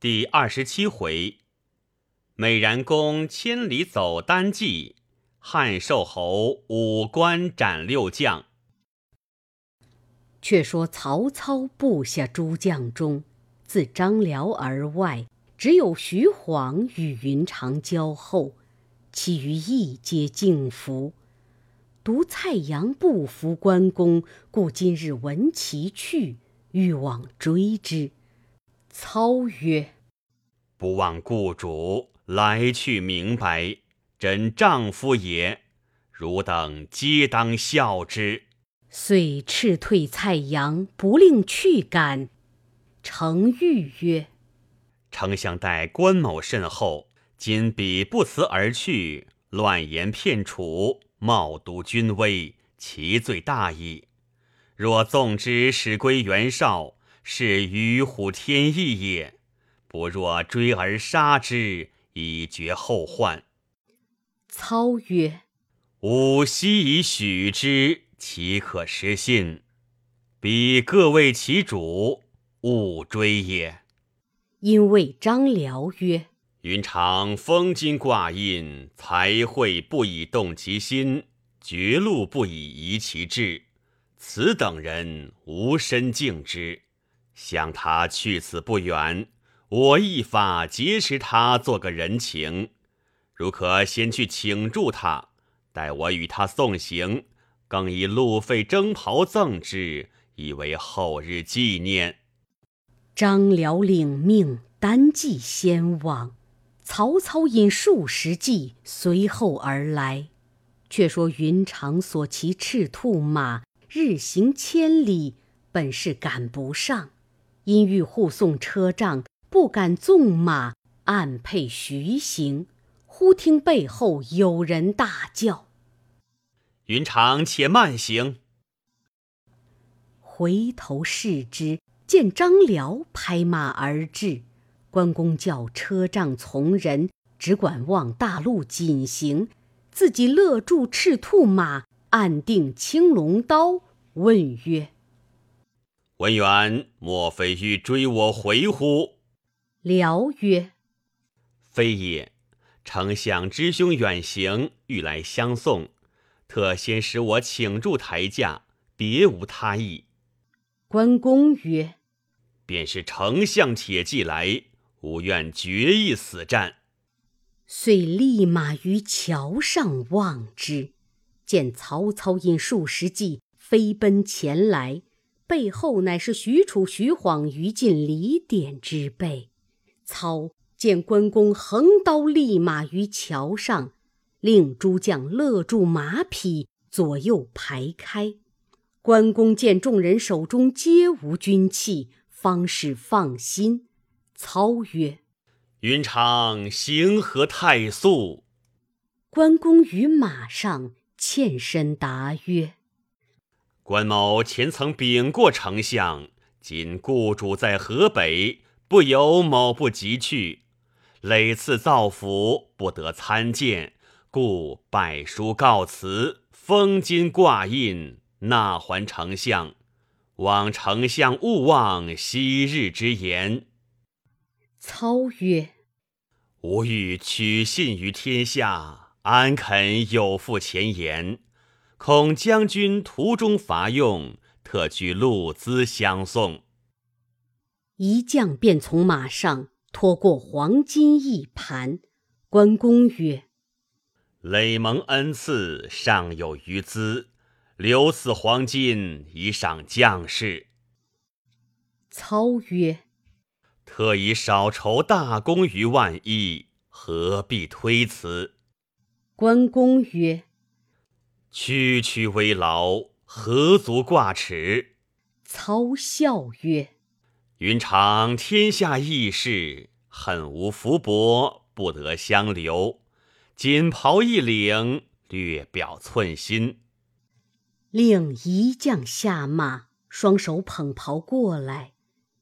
第二十七回，美髯公千里走单骑，汉寿侯五关斩六将。却说曹操部下诸将中，自张辽而外，只有徐晃与云长交厚，其余亦皆敬服。独蔡阳不服关公，故今日闻其去，欲往追之。操曰：“不忘故主来去明白，真丈夫也，汝等皆当效之。”遂斥退蔡阳，不令去赶。程昱曰：“丞相待关某甚厚，今彼不辞而去，乱言骗楚。”冒渎君威，其罪大矣。若纵之，使归袁绍，是与虎添翼也。不若追而杀之，以绝后患。操曰：“吾昔以许之，岂可失信？彼各为其主，勿追也。”因谓张辽曰。云长封金挂印，才会不以动其心，绝路不以移其志。此等人无身敬之，想他去此不远，我一法劫持他，做个人情。如可先去请住他，待我与他送行，更以路费征袍赠之，以为后日纪念。张辽领命，单骑先往。曹操引数十骑随后而来，却说云长所骑赤兔马日行千里，本是赶不上，因欲护送车仗，不敢纵马，暗配徐行。忽听背后有人大叫：“云长，且慢行！”回头视之，见张辽拍马而至。关公叫车仗从人，只管望大路紧行，自己勒住赤兔马，暗定青龙刀，问曰：“文远，莫非欲追我回乎？”辽曰：“非也。丞相之兄远行，欲来相送，特先使我请住台驾，别无他意。”关公曰：“便是丞相铁骑来。”吾愿决一死战，遂立马于桥上望之，见曹操引数十骑飞奔前来，背后乃是许褚、徐晃、于禁、李典之辈。操见关公横刀立马于桥上，令诸将勒住马匹，左右排开。关公见众人手中皆无军器，方是放心。操曰：“云长行何太速？”关公于马上欠身答曰：“关某前曾禀过丞相，今故主在河北，不由某不急去。累次造府，不得参见，故拜书告辞，封金挂印，纳还丞相。望丞相勿忘昔日之言。”操曰：“吾欲取信于天下，安肯有负前言？恐将军途中乏用，特具路资相送。”一将便从马上拖过黄金一盘。关公曰：“累蒙恩赐，尚有余资，留此黄金以赏将士。”操曰。特以少筹大功于万一，何必推辞？关公曰：“区区微劳，何足挂齿？”操笑曰：“云长天下义士，恨无福薄，不得相留。锦袍一领，略表寸心。”令一将下马，双手捧袍过来。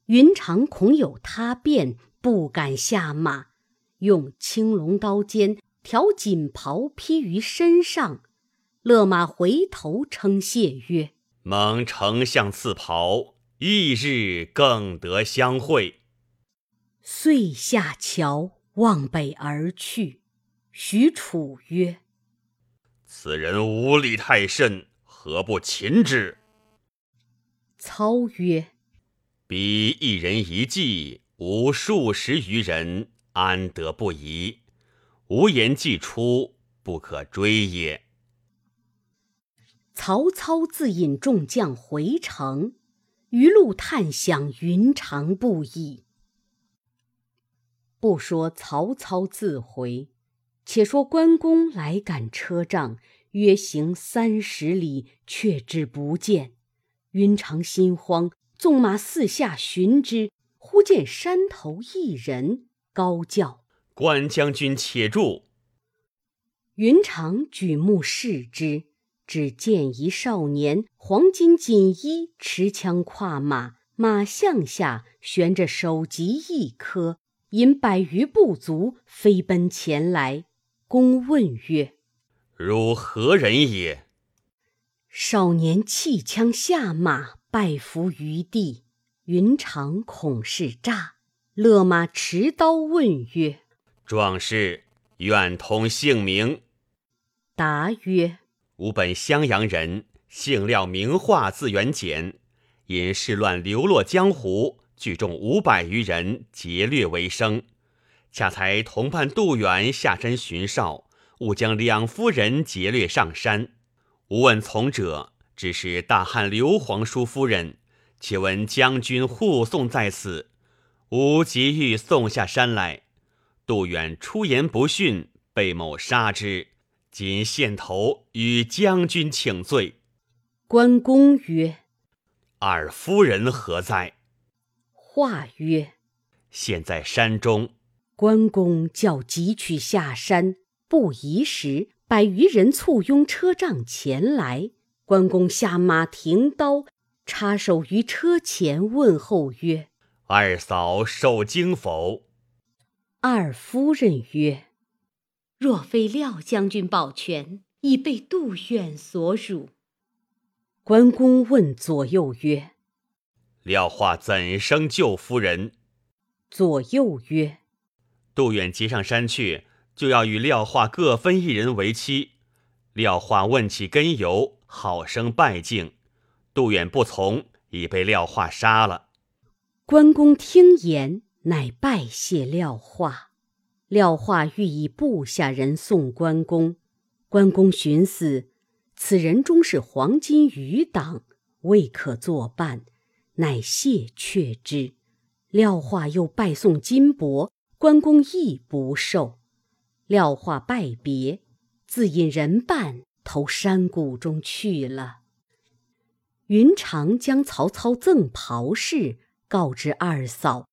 云长恐有他变，不敢下马，用青龙刀尖挑锦袍披于身上，勒马回头称谢曰：“蒙丞相赐袍，翌日更得相会。”遂下桥望北而去。许褚曰：“此人无礼太甚，何不擒之？”操曰：“彼一人一骑，吾数十余人，安得不疑？吾言既出，不可追也。”曹操自引众将回城，余路探想云长不已。不说曹操自回。且说关公来赶车仗，约行三十里，却至不见。云长心慌，纵马四下寻之，忽见山头一人，高叫：“关将军，且住！”云长举目视之，只见一少年，黄金锦衣，持枪跨马，马项下悬着首级一颗，引百余部卒飞奔前来。公问曰：“汝何人也？”少年弃枪下马，拜伏于地。云长恐是诈，勒马持刀问曰：“壮士，愿通姓名？”答曰：“吾本襄阳人，姓廖，名化，字元简。因事乱流落江湖，聚众五百余人，劫掠为生。”恰才同伴杜远下山巡哨，误将两夫人劫掠上山。吾问从者，只是大汉刘皇叔夫人。且闻将军护送在此，吾急欲送下山来。杜远出言不逊，被某杀之。今献头与将军请罪。关公曰：“二夫人何在？”话曰：“现在山中。”关公叫急取下山，不疑时，百余人簇拥车仗前来。关公下马停刀，插手于车前，问候曰：“二嫂受惊否？”二夫人曰：“若非廖将军保全，已被杜远所辱。”关公问左右曰：“廖化怎生救夫人？”左右曰：杜远急上山去，就要与廖化各分一人为妻。廖化问起根由，好生拜敬。杜远不从，已被廖化杀了。关公听言，乃拜谢廖化。廖化欲以部下人送关公。关公寻思，此人终是黄金余党，未可作伴，乃谢却之。廖化又拜送金帛。关公亦不受，廖化拜别，自引人伴投山谷中去了。云长将曹操赠袍事告知二嫂，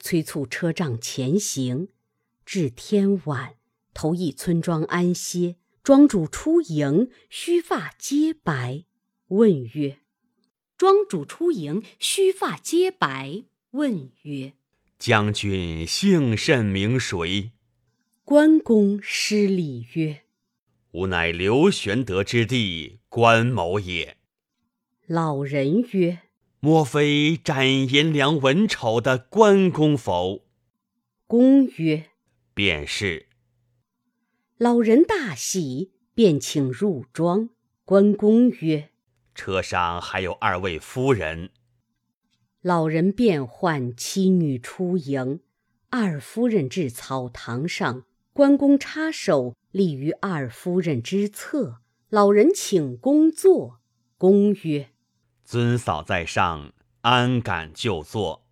催促车仗前行。至天晚，投一村庄安歇。庄主出迎，须发皆白，问曰：“庄主出迎，须发皆白，问曰。”将军姓甚名谁？关公施礼曰：“吾乃刘玄德之弟关某也。”老人曰：“莫非斩颜良文丑的关公否？”公曰：“便是。”老人大喜，便请入庄。关公曰：“车上还有二位夫人。”老人便唤妻女出迎，二夫人至草堂上，关公插手立于二夫人之侧。老人请公坐，公曰：“尊嫂在上，安敢就坐？”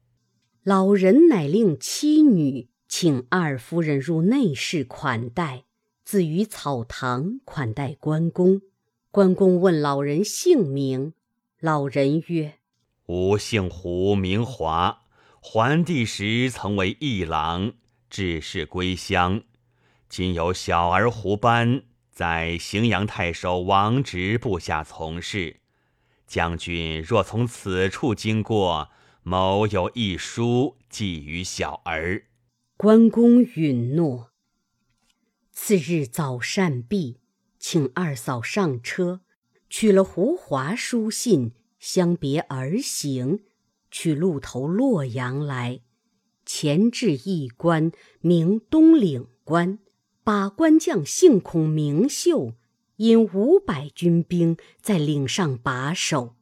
老人乃令妻女请二夫人入内室款待，自于草堂款待关公。关公问老人姓名，老人曰。吾姓胡，名华。桓帝时曾为议郎，致仕归乡。今有小儿胡班在荥阳太守王直部下从事。将军若从此处经过，某有一书寄于小儿。关公允诺。次日早膳毕，请二嫂上车，取了胡华书信。相别而行，去路头洛阳来。前至一关，名东岭关。把关将姓孔，名秀，引五百军兵在岭上把守。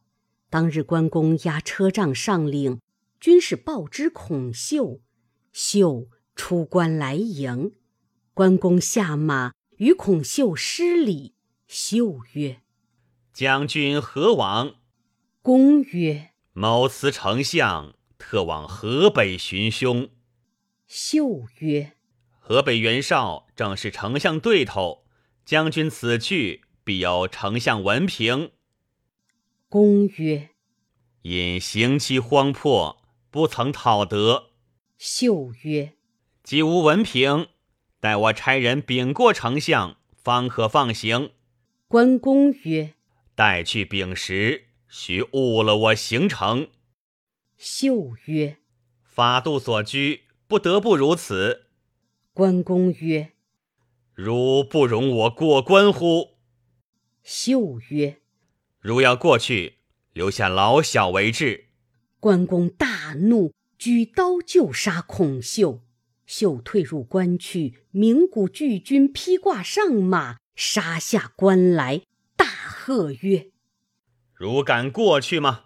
当日关公押车仗上岭，军士报知孔秀，秀出关来迎。关公下马，与孔秀施礼。秀曰：“将军何往？”公曰：“某辞丞相，特往河北寻兄。”秀曰。河北袁绍正是丞相对头，将军此去必有丞相文凭。公曰：“因行期荒迫，不曾讨得。”秀曰：“既无文凭，待我差人禀过丞相，方可放行。”关公曰：“待去禀时，须误了我行程。”秀曰：“法度所拘，不得不如此。”关公曰：“如不容我过关乎？”秀曰：“如要过去，留下老小为质。”关公大怒，举刀就杀孔秀。秀退入关去，鸣鼓拒军，披挂上马，杀下关来，大喝曰：“汝敢过去吗？”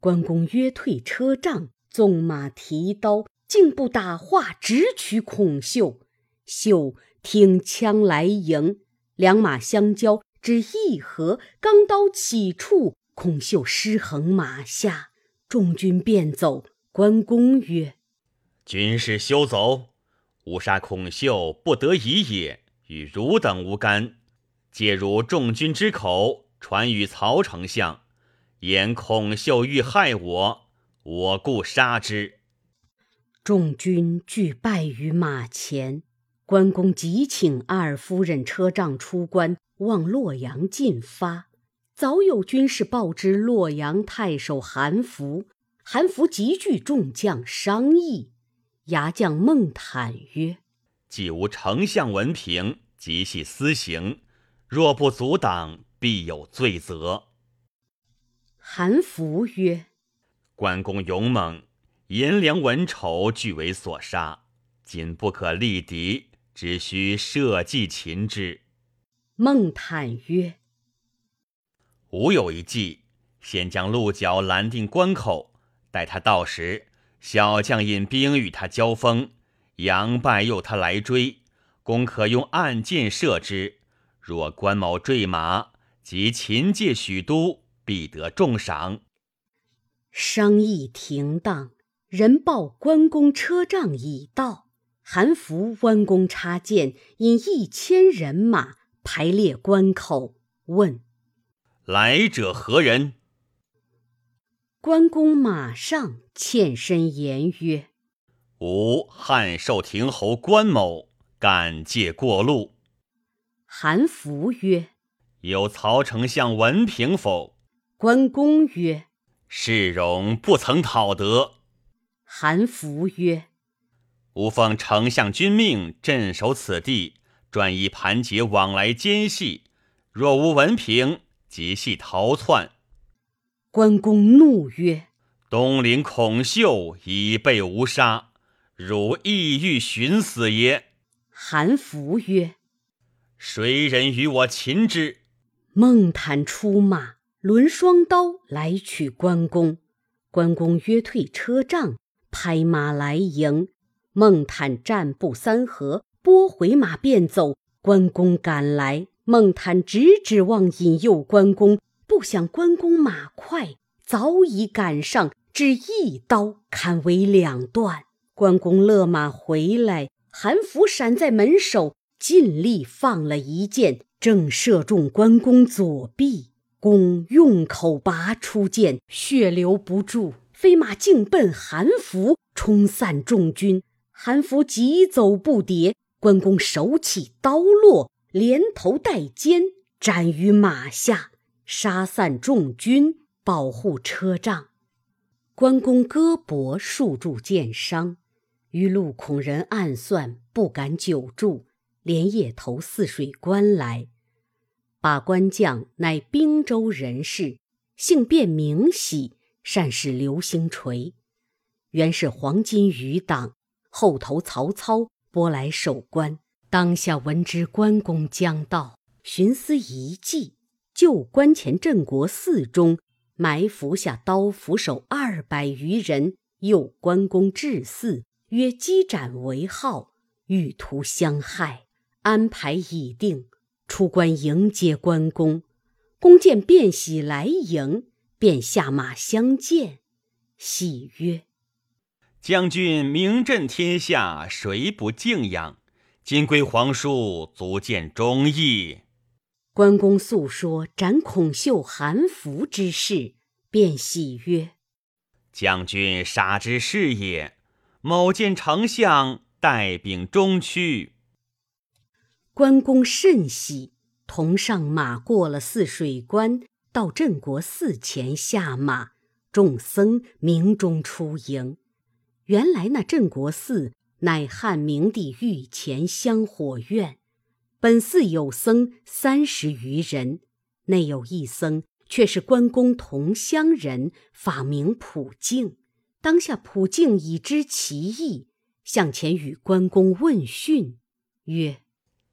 关公约退车仗，纵马提刀。竟不打话，直取孔秀。秀挺枪来迎，两马相交，只一合，钢刀起处，孔秀失衡马下，众军便走。关公曰：“军士休走，吾杀孔秀，不得已也，与汝等无干。借汝众军之口，传与曹丞相，言孔秀欲害我，我故杀之。”众军俱败于马前，关公急请二夫人车仗出关，望洛阳进发。早有军士报知洛阳太守韩福，韩福急聚众将商议。牙将孟坦曰：“既无丞相文凭，即系私刑，若不阻挡，必有罪责。”韩福曰：“关公勇猛。”颜良、文丑俱为所杀，今不可力敌，只需设计擒之。孟坦曰：“吾有一计，先将鹿角拦定关口，待他到时，小将引兵与他交锋，杨败诱他来追，公可用暗箭射之。若关某坠马，即擒借许都，必得重赏。”商议停当。人报关公车仗已到，韩福弯弓插箭，引一千人马排列关口，问：“来者何人？”关公马上欠身言曰：“吾汉寿亭侯关某，敢借过路。”韩福曰：“有曹丞相文凭否？”关公曰：“世荣不曾讨得。”韩福曰：“吾奉丞相君命，镇守此地，专以盘结往来奸细。若无文凭，即系逃窜。”关公怒曰：“东陵孔秀已被吾杀，汝意欲寻死也？”韩福曰：“谁人与我擒之？”孟坦出马，抡双刀来取关公。关公约退车仗。拍马来迎，孟坦战步三合，拨回马便走。关公赶来，孟坦直指望引诱关公，不想关公马快，早已赶上，只一刀砍为两段。关公勒马回来，韩福闪在门首，尽力放了一箭，正射中关公左臂。公用口拔出剑，血流不住。飞马径奔韩福，冲散众军。韩福急走不迭，关公手起刀落，连头带肩斩于马下，杀散众军，保护车仗。关公胳膊数处箭伤，余路恐人暗算，不敢久住，连夜投泗水关来。把关将乃滨州人士，姓卞名喜。善使流星锤，原是黄巾余党，后投曹操，拨来守关。当下闻知关公将到，寻思一计，旧关前镇国寺中埋伏下刀斧手二百余人，诱关公至寺，约击斩为号，欲图相害。安排已定，出关迎接关公。公见卞喜来迎，便下马相见。喜曰：“将军名震天下，谁不敬仰？”今归皇叔，足见忠义。关公诉说斩孔秀、韩福之事，便喜曰：“将军杀之是也。某见丞相带兵中去。”关公甚喜，同上马过了泗水关，到镇国寺前下马，众僧鸣钟出迎。原来那镇国寺。乃汉明帝御前香火院，本寺有僧三十余人，内有一僧却是关公同乡人，法名普净。当下普净已知其意，向前与关公问讯，曰：“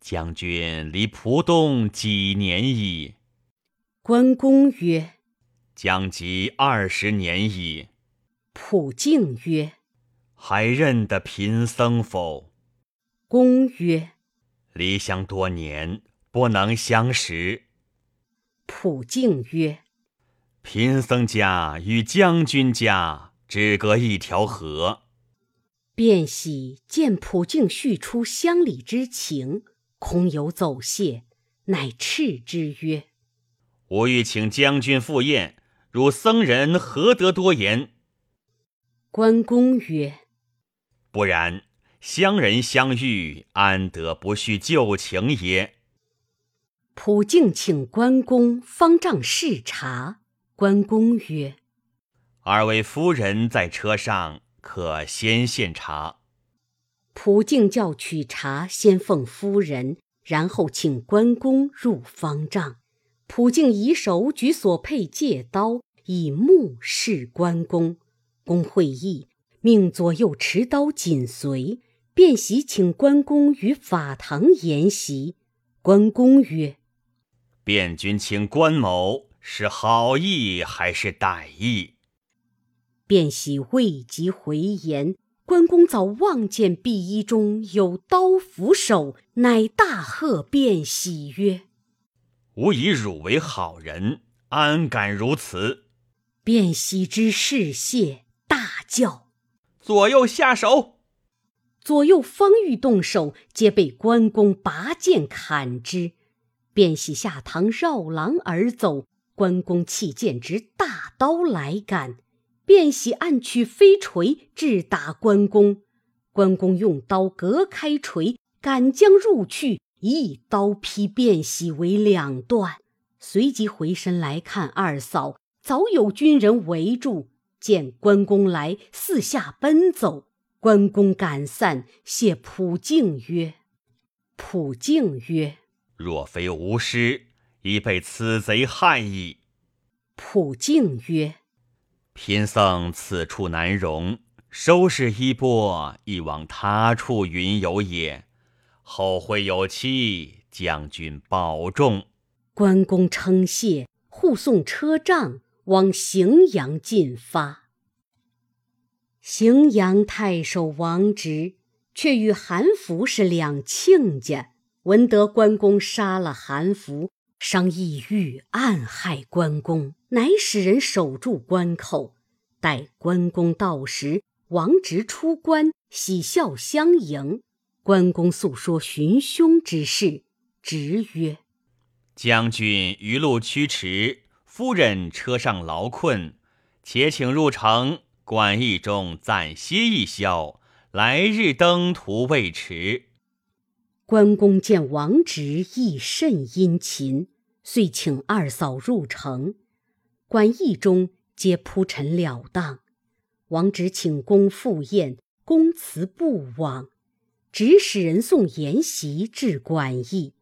将军离蒲东几年矣？”关公曰：“将及二十年矣。”普净曰：还认得贫僧否？公曰：“离乡多年，不能相识。”普净曰：“贫僧家与将军家只隔一条河。”卞喜见普净叙出乡里之情，空有走谢，乃斥之曰：“吾欲请将军赴宴，汝僧人何得多言？”关公曰：不然，乡人相遇，安得不叙旧情也？普净请关公方丈视察。关公曰：“二位夫人在车上，可先献茶。”普净叫取茶，先奉夫人，然后请关公入方丈。普净以手举所佩戒刀，以目视关公。公会意。命左右持刀紧随，便喜请关公于法堂筵席。关公曰：“卞君请关某是好意还是歹意？”卞喜未及回言，关公早望见碧衣中有刀斧手，乃大喝卞喜曰：“吾以汝为好人，安敢如此？”卞喜之事谢，大叫。左右下手，左右方欲动手，皆被关公拔剑砍之。卞喜下堂绕廊而走，关公弃剑执大刀来赶，卞喜暗取飞锤致打关公。关公用刀隔开锤，赶将入去，一刀劈卞喜为两段。随即回身来看二嫂，早有军人围住。见关公来，四下奔走。关公感散，谢普净曰：“普净曰，若非吾师，已被此贼害矣。”普净曰：“贫僧此处难容，收拾衣钵，亦往他处云游也。后会有期，将军保重。”关公称谢，护送车仗。往荥阳进发。荥阳太守王直却与韩福是两亲家，闻得关公杀了韩福，商议欲暗害关公，乃使人守住关口。待关公到时，王直出关，喜笑相迎。关公诉说寻凶之事，直曰：“将军余路驱驰。”夫人车上劳困，且请入城馆驿中暂歇一宵，来日登途未迟。关公见王直亦甚殷勤，遂请二嫂入城。馆驿中皆铺陈了当，王直请公赴宴，公辞不往，只使人送筵席至馆驿。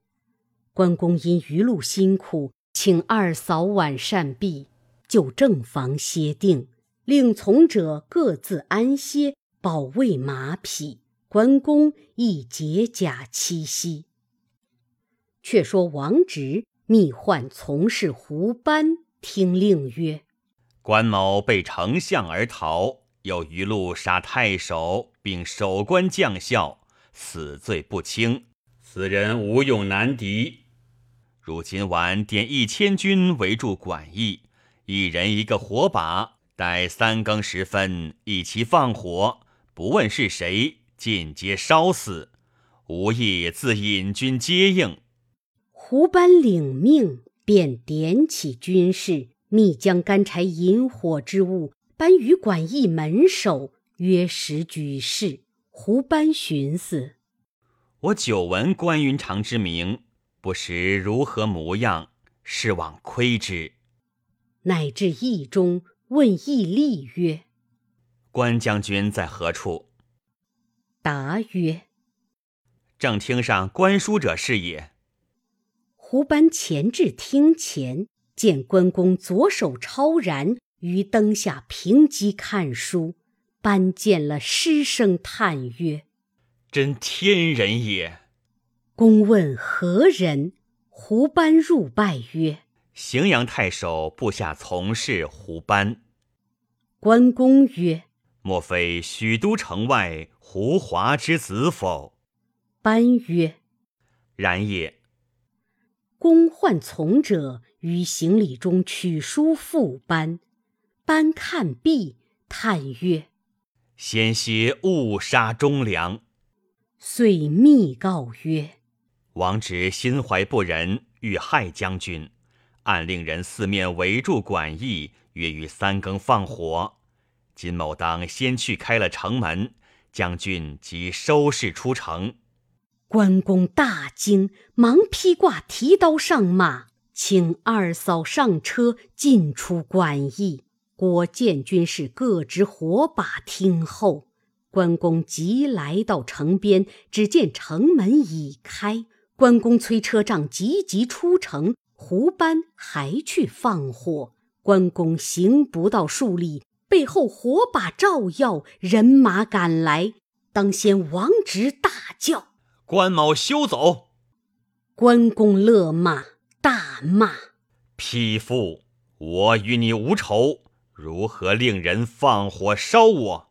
关公因余路辛苦。请二嫂晚膳毕，就正房歇定。令从者各自安歇，保卫马匹。关公亦解甲栖息。却说王直密唤从事胡班，听令曰：“关某被丞相而逃，又一路杀太守，并守关将校，死罪不轻。此人无勇难敌。如今晚点一千军围住馆驿，一人一个火把，待三更时分一齐放火，不问是谁。”尽皆烧死，无意自引军接应。胡班领命，便点起军士，密将干柴引火之物搬于馆驿门首，约时举事。胡班寻思：我久闻关云长之名，不识如何模样，是往窥之。乃至驿中问义利曰：“关将军在何处？”答曰：“正厅上观书者是也。”胡班前至厅前，见关公左手超然于灯下平机看书，班见了，失声叹曰：“真天人也！”公问何人，胡班入拜曰：“荥阳太守部下从事胡班。”关公曰：“莫非许都城外？”胡华之子否？班曰：“然也。”公唤从者于行李中取书付班。班看毕，叹曰：“先歇误杀忠良。”遂密告曰：“王直心怀不仁，欲害将军，暗令人四面围住馆驿，约于三更放火。金某当先去开了城门。”将军即收拾出城，关公大惊，忙披挂提刀上马，请二嫂上车，进出馆驿。果见军士各执火把听候。关公即来到城边，只见城门已开。关公催车仗，急急出城。胡班还去放火。关公行不到数里。背后火把照耀，人马赶来。当先王直大叫：“关某休走！”关公勒马，大骂：“匹夫！我与你无仇，如何令人放火烧我？”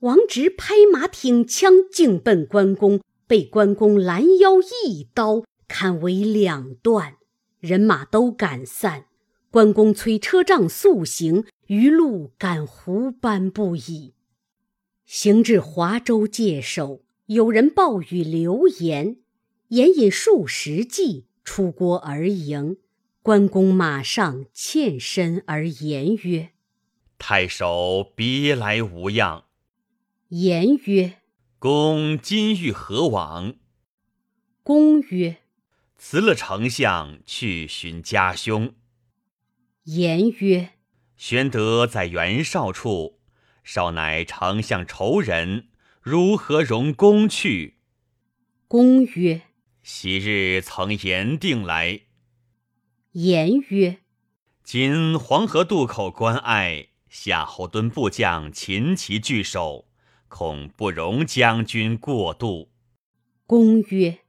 王直拍马挺枪，径奔关公，被关公拦腰一刀砍为两段，人马都赶散。关公催车仗速行。余路感胡班不已，行至华州界首，有人报与刘言，言引数十骑出郭而迎。关公马上欠身而言曰：“太守别来无恙。”言曰：“公今欲何往？”公曰：“辞了丞相，去寻家兄。”言曰。玄德在袁绍处，绍乃丞相仇人，如何容公去？公曰：“昔日曾言定来。”言曰：“今黄河渡口关隘，夏侯惇部将秦齐聚守，恐不容将军过渡。”公曰：“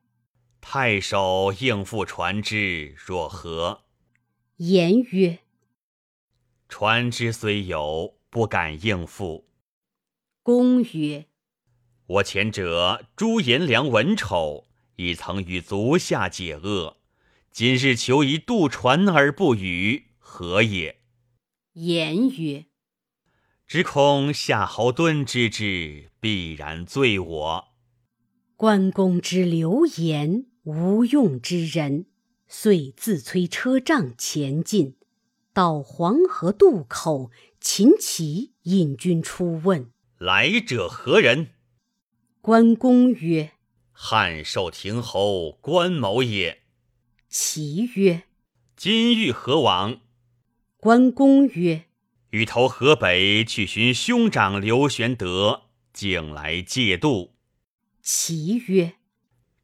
太守应付船只，若何？”言曰。船只虽有，不敢应付。公曰：“我前者朱颜良、文丑，已曾与足下解厄，今日求一渡船而不语，何也？”言曰：“只恐夏侯惇知之，必然罪我。”关公之流言无用之人，遂自催车仗前进。到黄河渡口，秦琪引军出问：“来者何人？”关公曰：“汉寿亭侯关某也。”齐曰：“今欲何往？”关公曰：“欲投河北去寻兄长刘玄德，竟来借渡。”齐曰：“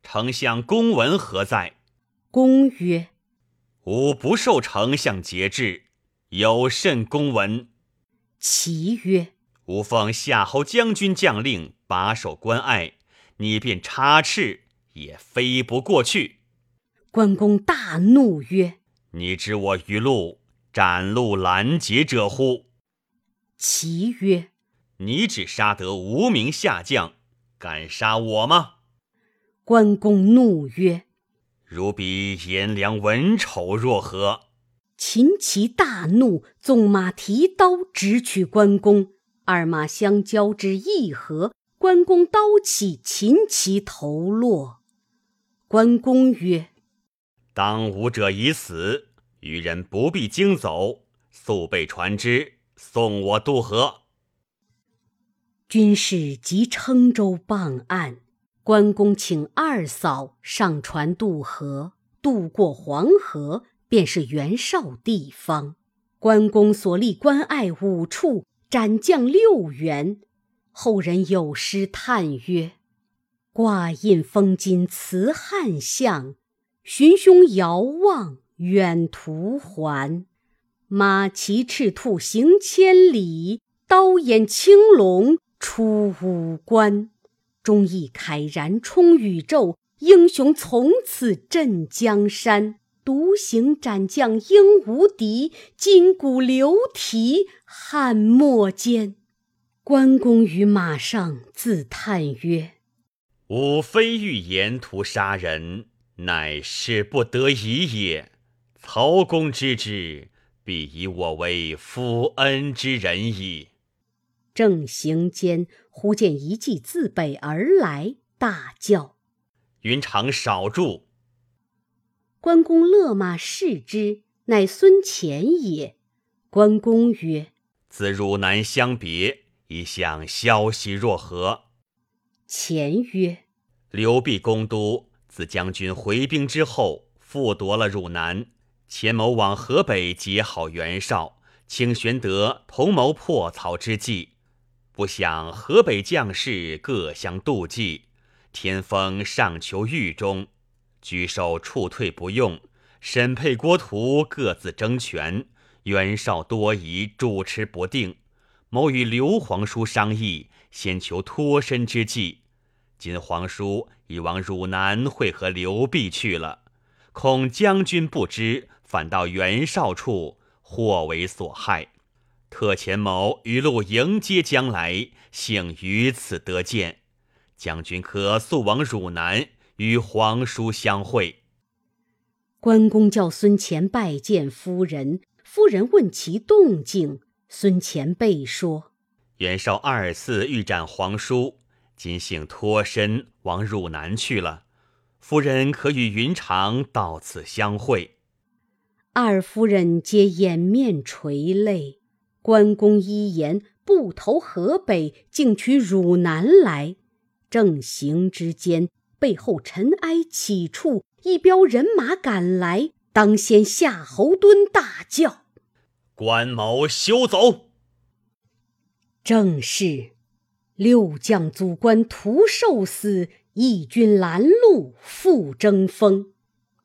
丞相公文何在？”公曰：吾不受丞相节制，有甚公文？齐曰：“吾奉夏侯将军将令，把守关隘，你便插翅也飞不过去。”关公大怒曰：“你知我于路斩路拦截者乎？”齐曰：“你只杀得无名下将，敢杀我吗？”关公怒曰：“如比颜良文丑若何？”秦琪大怒，纵马提刀直取关公。二马相交至一合，关公刀起，秦琪头落。关公曰：当武者已死，愚人不必惊走，速备船只，送我渡河。军士即称舟傍岸，关公请二嫂上船渡河。渡过黄河，便是袁绍地方。关公所立关隘五处，斩将六员。后人有诗叹曰：“挂印封金辞汉相。”寻兄遥望远途还，马骑赤兔行千里，刀眼青龙出五关。忠义慨然冲宇宙，英雄从此镇江山。独行斩将应无敌，筋骨流涕汉末间。关公于马上自叹曰：“吾非欲沿途杀人。”乃是不得已也。曹公知之，必以我为夫恩之人矣。正行间，忽见一骑自北而来，大叫：“云长少住！”关公勒马视之，乃孙乾也。关公曰：“自汝南相别，一向消息若何？”乾曰：“刘辟公都。”自将军回兵之后，复夺了汝南。前某往河北结好袁绍，请玄德同谋破曹之计。不想河北将士各相妒忌，天风上求狱中，举手处退不用。审配、郭图各自争权，袁绍多疑，主持不定。某与刘皇叔商议，先求脱身之计。今皇叔已往汝南会合刘辟去了，恐将军不知，反到袁绍处，或为所害。特遣某一路迎接将来，幸于此得见。将军可速往汝南与皇叔相会。关公叫孙乾拜见夫人，夫人问其动静，孙乾备说：袁绍二次欲斩皇叔。今幸脱身往汝南去了，夫人可与云长到此相会。二夫人皆掩面垂泪。关公一言不投河北，竟取汝南来。正行之间，背后尘埃起处，一彪人马赶来。当先夏侯惇大叫：“关某休走！”正是。六将阻关徒受死，义军拦路复争锋。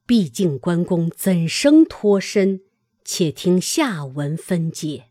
毕竟关公怎生脱身？且听下文分解。